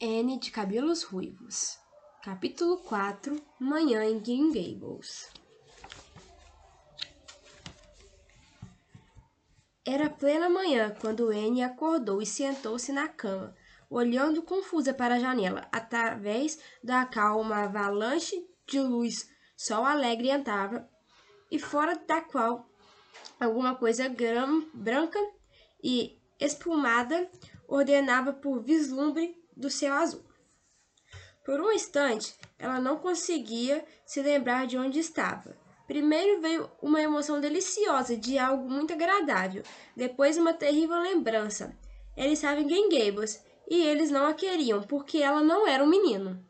N de cabelos ruivos. Capítulo 4 Manhã em Green Gables. Era plena manhã quando Anne acordou e sentou-se na cama, olhando confusa para a janela, através da calma avalanche de luz. Sol alegre entrava, e fora da qual alguma coisa branca e espumada ordenava por vislumbre do céu azul. Por um instante, ela não conseguia se lembrar de onde estava. Primeiro veio uma emoção deliciosa de algo muito agradável, depois uma terrível lembrança. Ela estava em Green Gables e eles não a queriam porque ela não era um menino.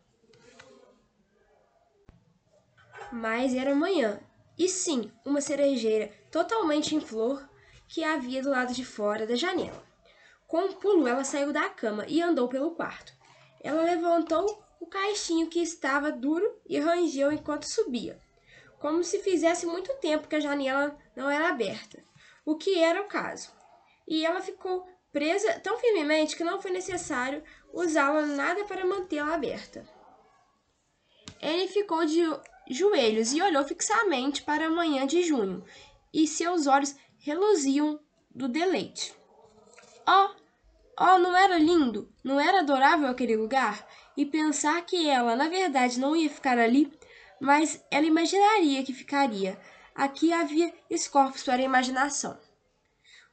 Mas era manhã, e sim, uma cerejeira totalmente em flor que havia do lado de fora da janela. Com um pulo, ela saiu da cama e andou pelo quarto. Ela levantou o caixinho que estava duro e rangeu enquanto subia, como se fizesse muito tempo que a janela não era aberta, o que era o caso. E ela ficou presa tão firmemente que não foi necessário usá-la nada para mantê-la aberta. Ele ficou de joelhos e olhou fixamente para a manhã de junho, e seus olhos reluziam do deleite. Oh, oh, não era lindo? Não era adorável aquele lugar? E pensar que ela, na verdade, não ia ficar ali, mas ela imaginaria que ficaria. Aqui havia escorpos para a imaginação.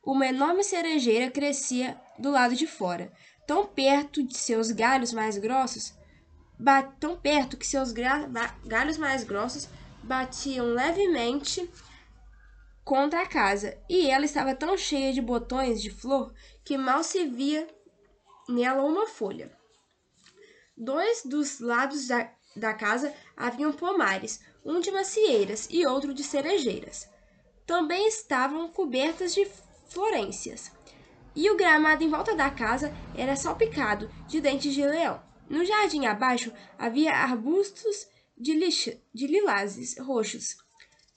Uma enorme cerejeira crescia do lado de fora, tão perto de seus galhos mais grossos, tão perto que seus galhos mais grossos batiam levemente contra a casa, e ela estava tão cheia de botões de flor que mal se via nela uma folha. Dois dos lados da, da casa haviam pomares, um de macieiras e outro de cerejeiras. Também estavam cobertas de florências. E o gramado em volta da casa era salpicado de dentes de leão. No jardim abaixo havia arbustos de, lixa, de lilazes roxos,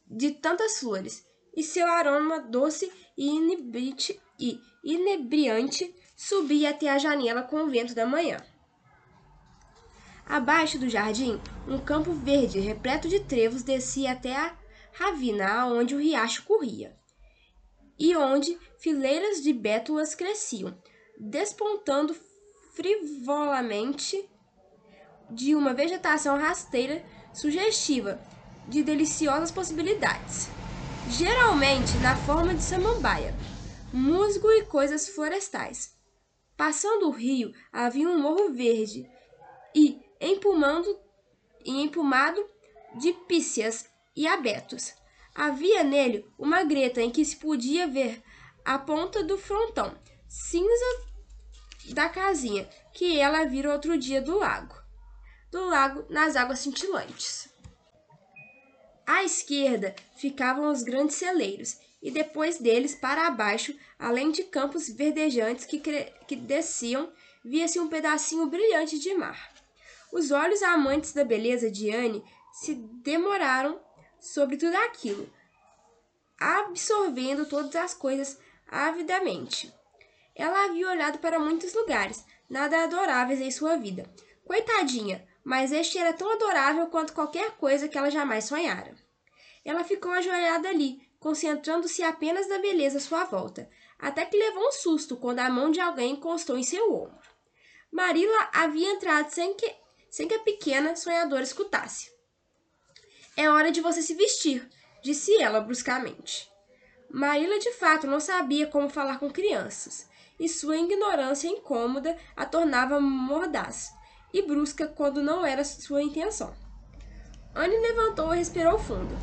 de tantas flores, e seu aroma doce e inebriante, e inebriante subia até a janela com o vento da manhã. Abaixo do jardim, um campo verde repleto de trevos descia até a ravina onde o riacho corria, e onde fileiras de bétulas cresciam, despontando frivolamente de uma vegetação rasteira sugestiva de deliciosas possibilidades geralmente na forma de samambaia, musgo e coisas florestais. Passando o rio havia um morro verde e empumando e empumado de pícias e abetos. Havia nele uma greta em que se podia ver a ponta do frontão cinza da casinha que ela vira outro dia do lago. Do lago nas águas cintilantes. À esquerda ficavam os grandes celeiros, e depois deles, para baixo, além de campos verdejantes que, que desciam, via-se um pedacinho brilhante de mar. Os olhos amantes da beleza de Anne se demoraram sobre tudo aquilo, absorvendo todas as coisas avidamente. Ela havia olhado para muitos lugares, nada adoráveis em sua vida. Coitadinha, mas este era tão adorável quanto qualquer coisa que ela jamais sonhara. Ela ficou ajoelhada ali, concentrando-se apenas na beleza à sua volta, até que levou um susto quando a mão de alguém encostou em seu ombro. Marila havia entrado sem que, sem que a pequena sonhadora escutasse. É hora de você se vestir, disse ela bruscamente. Marila de fato não sabia como falar com crianças, e sua ignorância incômoda a tornava mordaz e brusca quando não era sua intenção. Anne levantou e respirou fundo.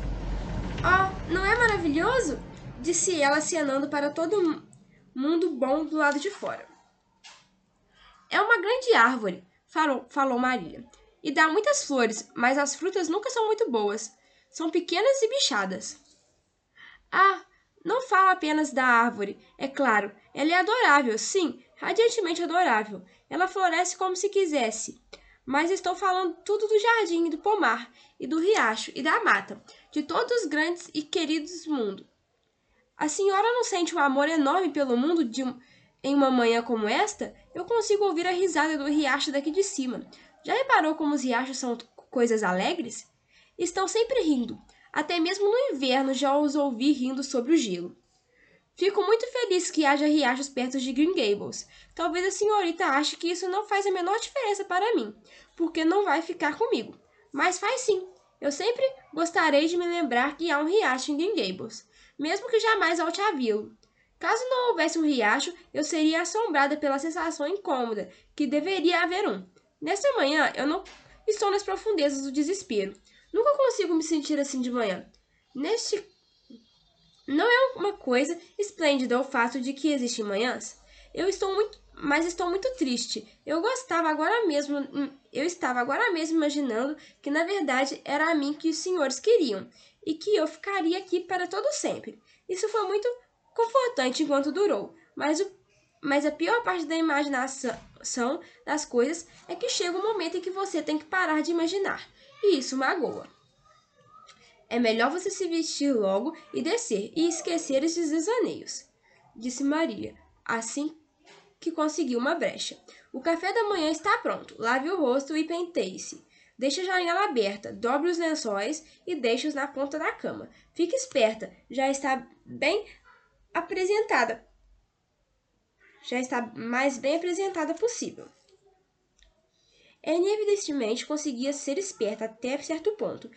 Oh, não é maravilhoso? Disse ela acenando para todo mundo bom do lado de fora. É uma grande árvore, falou, falou Maria. E dá muitas flores, mas as frutas nunca são muito boas. São pequenas e bichadas. Ah, não falo apenas da árvore, é claro. Ela é adorável, sim, radiantemente adorável. Ela floresce como se quisesse. Mas estou falando tudo do jardim do pomar, e do riacho e da mata, de todos os grandes e queridos mundo. A senhora não sente um amor enorme pelo mundo de, em uma manhã como esta, eu consigo ouvir a risada do riacho daqui de cima. Já reparou como os riachos são coisas alegres? Estão sempre rindo. Até mesmo no inverno já os ouvi rindo sobre o gelo. Fico muito feliz que haja riachos perto de Green Gables. Talvez a senhorita ache que isso não faz a menor diferença para mim, porque não vai ficar comigo. Mas faz sim. Eu sempre gostarei de me lembrar que há um riacho em Green Gables, mesmo que jamais volte a vê-lo. Caso não houvesse um riacho, eu seria assombrada pela sensação incômoda que deveria haver um. Nesta manhã, eu não estou nas profundezas do desespero. Nunca consigo me sentir assim de manhã. Neste não é uma coisa esplêndida o fato de que existem manhãs? Eu estou muito, mas estou muito triste. Eu gostava agora mesmo, hum, eu estava agora mesmo imaginando que na verdade era a mim que os senhores queriam e que eu ficaria aqui para todo sempre. Isso foi muito confortante enquanto durou, mas, o, mas a pior parte da imaginação das coisas é que chega um momento em que você tem que parar de imaginar, e isso magoa. É melhor você se vestir logo e descer e esquecer esses desaneios, disse Maria, assim que conseguiu uma brecha. O café da manhã está pronto. Lave o rosto e penteie-se. Deixe a janela aberta, dobre os lençóis e deixe-os na ponta da cama. Fique esperta, já está bem apresentada. Já está mais bem apresentada possível. Anne evidentemente conseguia ser esperta até certo ponto,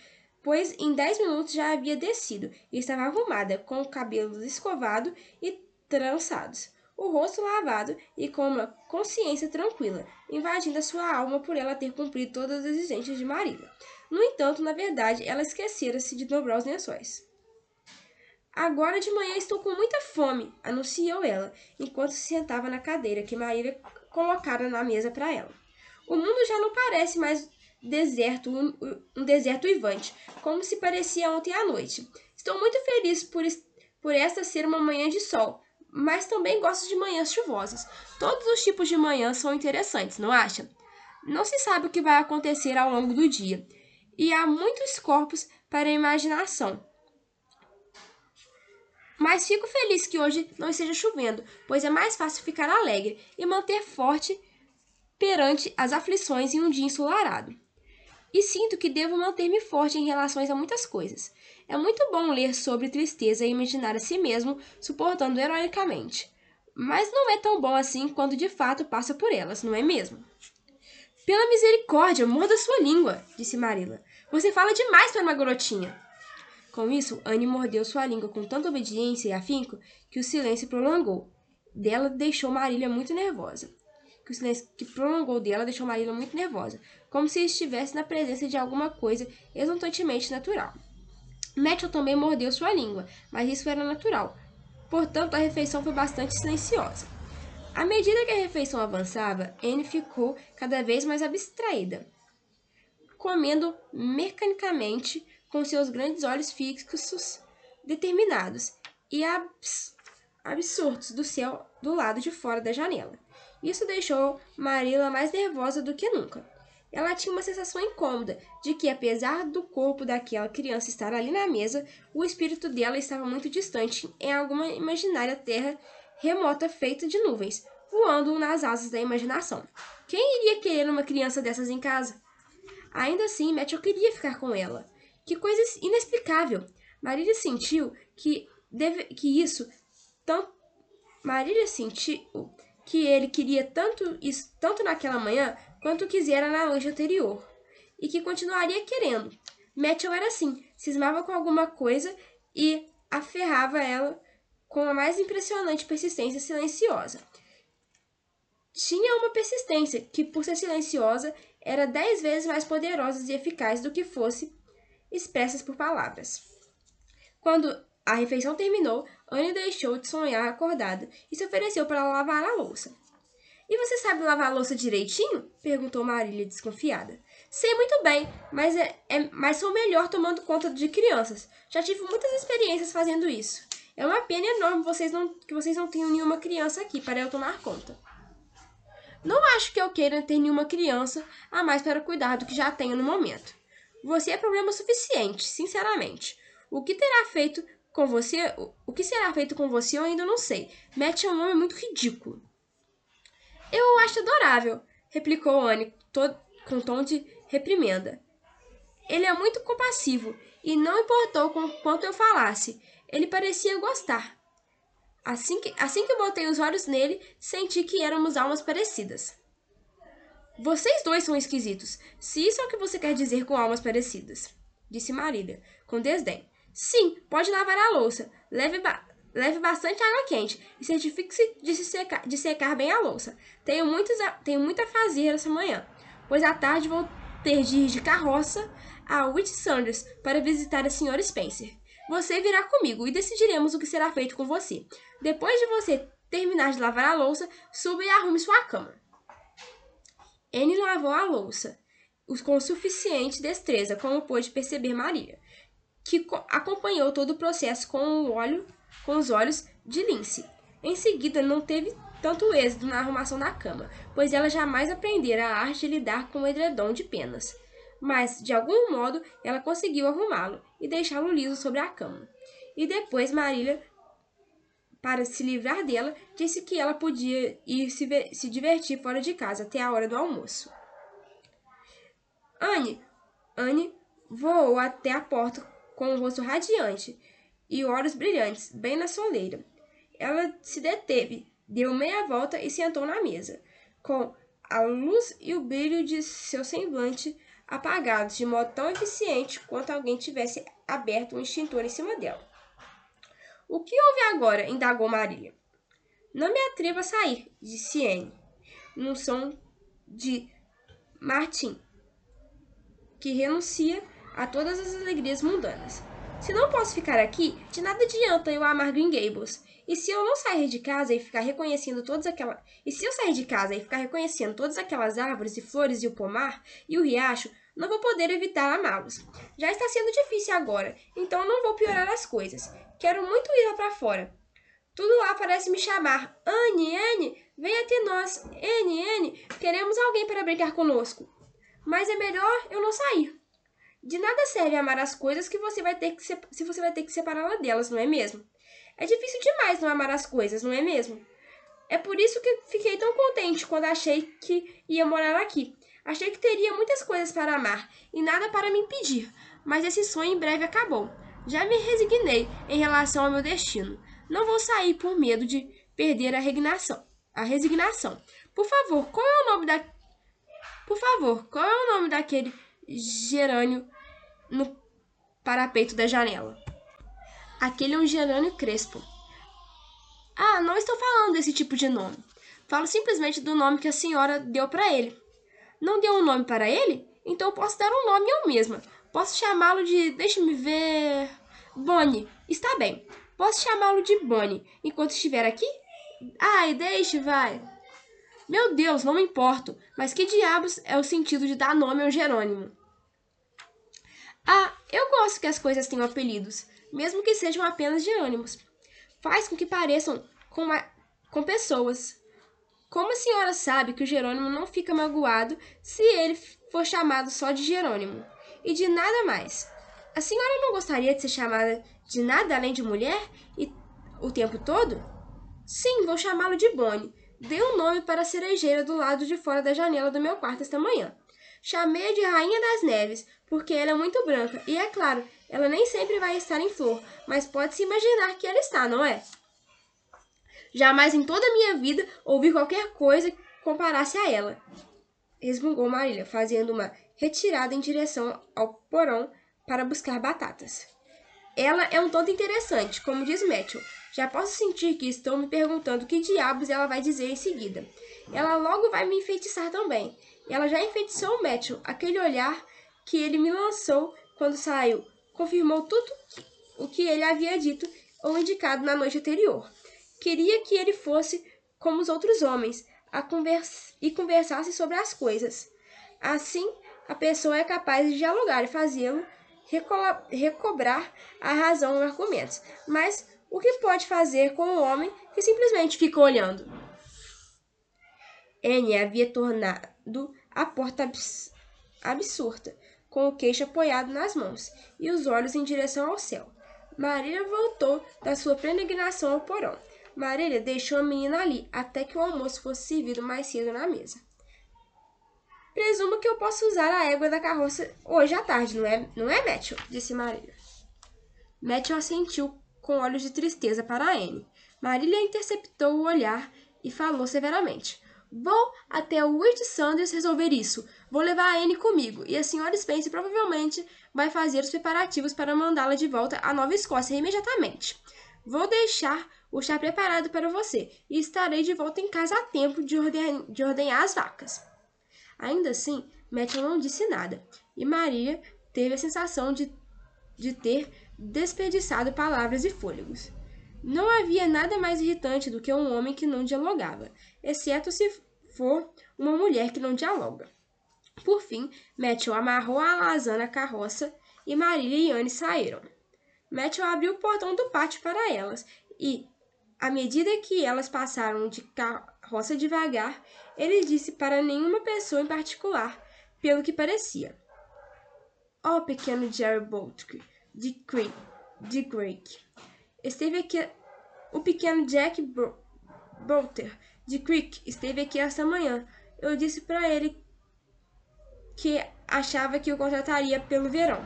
pois em dez minutos já havia descido e estava arrumada, com o cabelo escovado e trançados, o rosto lavado e com uma consciência tranquila, invadindo a sua alma por ela ter cumprido todas as exigências de Marília. No entanto, na verdade, ela esquecera-se de dobrar os lençóis. Agora de manhã estou com muita fome, anunciou ela, enquanto se sentava na cadeira que Marília colocara na mesa para ela. O mundo já não parece mais deserto, um, um deserto uivante, como se parecia ontem à noite. Estou muito feliz por, por esta ser uma manhã de sol, mas também gosto de manhãs chuvosas. Todos os tipos de manhãs são interessantes, não acha? Não se sabe o que vai acontecer ao longo do dia, e há muitos corpos para a imaginação. Mas fico feliz que hoje não esteja chovendo, pois é mais fácil ficar alegre e manter forte perante as aflições em um dia ensolarado e sinto que devo manter-me forte em relação a muitas coisas. É muito bom ler sobre tristeza e imaginar a si mesmo suportando heroicamente. Mas não é tão bom assim quando de fato passa por elas, não é mesmo? Pela misericórdia, morda sua língua, disse Marilla. Você fala demais para uma garotinha. Com isso, Anne mordeu sua língua com tanta obediência e afinco que o silêncio prolongou. Dela deixou Marília muito nervosa que o silêncio que prolongou dela deixou Marilla muito nervosa, como se estivesse na presença de alguma coisa exultantemente natural. Matthew também mordeu sua língua, mas isso era natural. Portanto, a refeição foi bastante silenciosa. À medida que a refeição avançava, Anne ficou cada vez mais abstraída, comendo mecanicamente com seus grandes olhos fixos, determinados e abs absortos do céu do lado de fora da janela. Isso deixou Marilla mais nervosa do que nunca. Ela tinha uma sensação incômoda de que, apesar do corpo daquela criança estar ali na mesa, o espírito dela estava muito distante, em alguma imaginária terra remota feita de nuvens, voando nas asas da imaginação. Quem iria querer uma criança dessas em casa? Ainda assim, Matthew queria ficar com ela. Que coisa inexplicável! Marília sentiu que, deve, que isso tanto. Marília sentiu que ele queria tanto isso tanto naquela manhã quanto quisera na noite anterior, e que continuaria querendo. Matthew era assim, cismava com alguma coisa e aferrava ela com a mais impressionante persistência silenciosa. Tinha uma persistência que, por ser silenciosa, era dez vezes mais poderosa e eficaz do que fosse expressas por palavras. Quando a refeição terminou, Anne deixou de sonhar acordada e se ofereceu para lavar a louça. E você sabe lavar a louça direitinho? perguntou Marília desconfiada. Sei muito bem, mas, é, é, mas sou melhor tomando conta de crianças. Já tive muitas experiências fazendo isso. É uma pena enorme vocês não, que vocês não tenham nenhuma criança aqui para eu tomar conta. Não acho que eu queira ter nenhuma criança a mais para cuidar do que já tenho no momento. Você é problema suficiente, sinceramente. O que terá feito com você, o que será feito com você eu ainda não sei. Matt é um homem muito ridículo. acho adorável, replicou Anne com tom de reprimenda. Ele é muito compassivo e não importou com quanto eu falasse. Ele parecia gostar. Assim que, assim que botei os olhos nele, senti que éramos almas parecidas. Vocês dois são esquisitos, se isso é o que você quer dizer com almas parecidas, disse Marília, com desdém. Sim, pode lavar a louça. Leve, ba leve bastante água quente e certifique-se de, se secar, de secar bem a louça. Tenho, muitos, tenho muito a fazer essa manhã, pois à tarde vou ter de ir de carroça a Whit Sanders para visitar a Sra. Spencer. Você virá comigo e decidiremos o que será feito com você. Depois de você terminar de lavar a louça, suba e arrume sua cama. Anne lavou a louça com suficiente destreza, como pôde perceber Maria, que acompanhou todo o processo com o óleo, com os olhos de Lince. Em seguida, não teve tanto êxito na arrumação da cama, pois ela jamais aprendera a arte de lidar com o edredom de penas mas de algum modo ela conseguiu arrumá-lo e deixá-lo liso sobre a cama. E depois Marília, para se livrar dela, disse que ela podia ir se, se divertir fora de casa até a hora do almoço. Anne, Anne voou até a porta com o rosto radiante e olhos brilhantes, bem na soleira. Ela se deteve, deu meia volta e sentou na mesa, com a luz e o brilho de seu semblante apagados de modo tão eficiente quanto alguém tivesse aberto um extintor em cima dela. O que houve agora? indagou Maria. Não me atrevo a sair, disse Anne, num som de Martin, que renuncia a todas as alegrias mundanas. Se não posso ficar aqui, de nada adianta eu amar Green Gables. E se eu não sair de casa e ficar reconhecendo todas aquelas. E se eu sair de casa e ficar reconhecendo todas aquelas árvores e flores e o pomar e o riacho, não vou poder evitar amá-los. Já está sendo difícil agora, então não vou piorar as coisas. Quero muito ir lá para fora. Tudo lá parece me chamar. Anne, Anne, venha até nós. Anne, Anne, queremos alguém para brincar conosco. Mas é melhor eu não sair. De nada serve amar as coisas que você vai ter que se, se você vai ter que separá-la delas, não é mesmo? É difícil demais não amar as coisas, não é mesmo? É por isso que fiquei tão contente quando achei que ia morar aqui. Achei que teria muitas coisas para amar e nada para me impedir, mas esse sonho em breve acabou. Já me resignei em relação ao meu destino. Não vou sair por medo de perder a resignação. A resignação. Por favor, qual é o nome da Por favor, qual é o nome daquele gerânio no parapeito da janela? Aquele é um gerânio crespo. Ah, não estou falando desse tipo de nome. Falo simplesmente do nome que a senhora deu para ele. Não deu um nome para ele? Então posso dar um nome eu mesma. Posso chamá-lo de. Deixa-me ver. Bonnie. Está bem. Posso chamá-lo de Bonnie enquanto estiver aqui? Ai, deixe, vai. Meu Deus, não me importo. Mas que diabos é o sentido de dar nome ao Jerônimo? Ah, eu gosto que as coisas tenham apelidos, mesmo que sejam apenas Jerônimos. Faz com que pareçam com, uma, com pessoas. Como a senhora sabe que o Jerônimo não fica magoado se ele for chamado só de Jerônimo e de nada mais? A senhora não gostaria de ser chamada de nada além de mulher e o tempo todo? Sim, vou chamá-lo de Bonnie. Dei um nome para a cerejeira do lado de fora da janela do meu quarto esta manhã. Chamei-a de Rainha das Neves, porque ela é muito branca, e é claro, ela nem sempre vai estar em flor, mas pode-se imaginar que ela está, não é? Jamais em toda a minha vida ouvi qualquer coisa que comparasse a ela. Resmungou Marília, fazendo uma retirada em direção ao porão para buscar batatas. Ela é um tanto interessante, como diz Matthew. Já posso sentir que estou me perguntando que diabos ela vai dizer em seguida. Ela logo vai me enfeitiçar também. Ela já enfeitiçou o Matthew. Aquele olhar que ele me lançou quando saiu confirmou tudo o que ele havia dito ou indicado na noite anterior. Queria que ele fosse como os outros homens convers e conversasse sobre as coisas. Assim, a pessoa é capaz de dialogar e fazê-lo recobrar a razão nos argumentos. Mas o que pode fazer com um homem que simplesmente fica olhando? Anne havia tornado a porta abs absurda, com o queixo apoiado nas mãos e os olhos em direção ao céu. Maria voltou da sua peregrinação ao porão Marília deixou a menina ali até que o almoço fosse servido mais cedo na mesa. Presumo que eu posso usar a égua da carroça hoje à tarde, não é, não é Matthew? Disse Marília. Matthew assentiu com olhos de tristeza para Anne. Marília interceptou o olhar e falou severamente. Vou até o Wirt Sanders resolver isso. Vou levar a Anne comigo, e a senhora Spence provavelmente vai fazer os preparativos para mandá-la de volta à Nova Escócia imediatamente. Vou deixar o chá preparado para você, e estarei de volta em casa a tempo de, orden de ordenhar as vacas. Ainda assim, Matthew não disse nada, e Maria teve a sensação de, de ter desperdiçado palavras e fôlegos. Não havia nada mais irritante do que um homem que não dialogava, exceto se for uma mulher que não dialoga. Por fim, Matthew amarrou a alazã na carroça e Marília e Anne saíram. Matthew abriu o portão do pátio para elas e, à medida que elas passaram de carroça devagar, ele disse para nenhuma pessoa em particular, pelo que parecia. Oh, pequeno Jerry Boltke, de Creek, de. Esteve aqui. O pequeno Jack Bolter, de Creek, esteve aqui esta manhã. Eu disse para ele que achava que o contrataria pelo verão.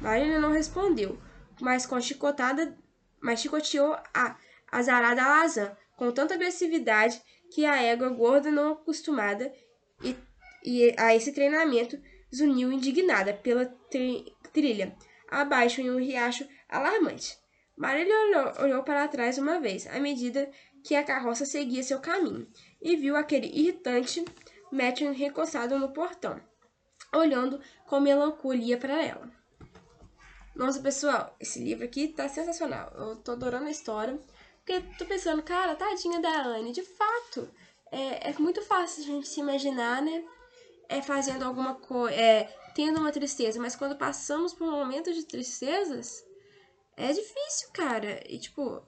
Marina não respondeu, mas com chicotada, mas chicoteou a azarada Lazan com tanta agressividade que a égua gorda não acostumada e, e a esse treinamento zuniu indignada pela tri, trilha abaixo em um riacho alarmante. Marília olhou, olhou para trás uma vez, à medida que a carroça seguia seu caminho, e viu aquele irritante Matthew recostado no portão, olhando com melancolia para ela. Nossa, pessoal, esse livro aqui tá sensacional. Eu tô adorando a história. Porque tô pensando, cara, tadinha da Anne. De fato, é, é muito fácil a gente se imaginar, né? É fazendo alguma coisa. É, tendo uma tristeza, mas quando passamos por um momento de tristezas, é difícil, cara. E tipo,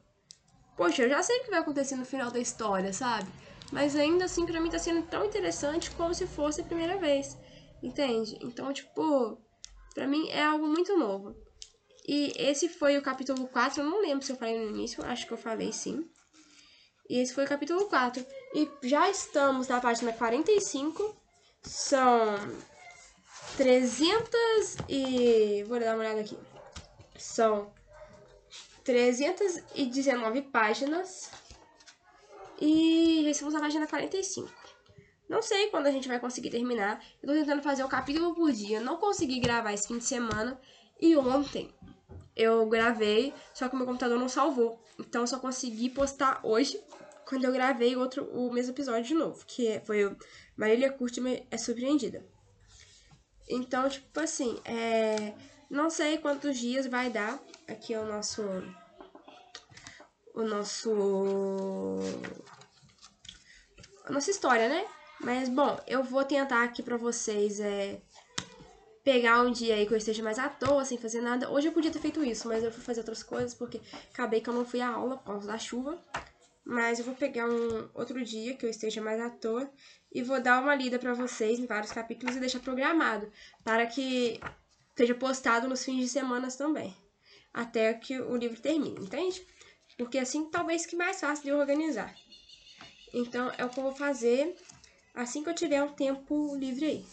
poxa, eu já sei o que vai acontecer no final da história, sabe? Mas ainda assim, pra mim tá sendo tão interessante como se fosse a primeira vez. Entende? Então, tipo, pra mim é algo muito novo. E esse foi o capítulo 4, eu não lembro se eu falei no início, acho que eu falei sim. E esse foi o capítulo 4. E já estamos na página 45. São 300 e... Vou dar uma olhada aqui. São 319 páginas. E já estamos na página 45. Não sei quando a gente vai conseguir terminar. Eu tô tentando fazer um capítulo por dia. Não consegui gravar esse fim de semana. E ontem eu gravei, só que meu computador não salvou. Então eu só consegui postar hoje, quando eu gravei outro, o mesmo episódio de novo. Que foi o Marília Curte é Surpreendida. Então, tipo assim, é... não sei quantos dias vai dar. Aqui é o nosso. O nosso. A nossa história, né? Mas, bom, eu vou tentar aqui pra vocês é, pegar um dia aí que eu esteja mais à toa, sem fazer nada. Hoje eu podia ter feito isso, mas eu fui fazer outras coisas porque acabei que eu não fui à aula por causa da chuva. Mas eu vou pegar um outro dia que eu esteja mais à toa e vou dar uma lida para vocês em vários capítulos e deixar programado para que seja postado nos fins de semana também, até que o livro termine, entende? Porque assim talvez que mais fácil de organizar. Então é o que eu vou fazer assim que eu tiver um tempo livre aí.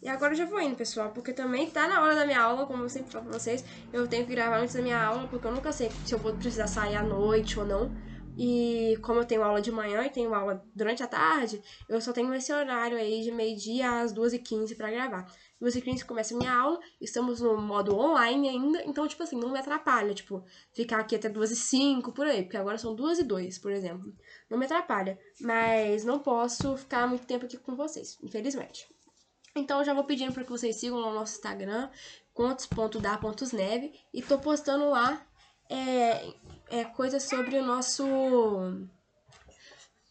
E agora eu já vou indo, pessoal, porque também tá na hora da minha aula, como eu sempre falo pra vocês, eu tenho que gravar antes da minha aula, porque eu nunca sei se eu vou precisar sair à noite ou não. E como eu tenho aula de manhã e tenho aula durante a tarde, eu só tenho esse horário aí de meio-dia às 2h15 para gravar. 2h15 começa a minha aula, estamos no modo online ainda, então, tipo assim, não me atrapalha, tipo, ficar aqui até 2h05 por aí, porque agora são 2h02, por exemplo. Não me atrapalha, mas não posso ficar muito tempo aqui com vocês, infelizmente. Então, eu já vou pedindo para que vocês sigam no nosso Instagram, contos.da.neve, e tô postando lá é, é, coisas sobre o nosso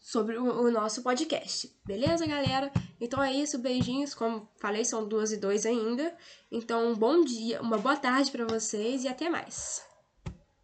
sobre o, o, nosso podcast. Beleza, galera? Então é isso, beijinhos. Como falei, são duas e dois ainda. Então, um bom dia, uma boa tarde para vocês e até mais.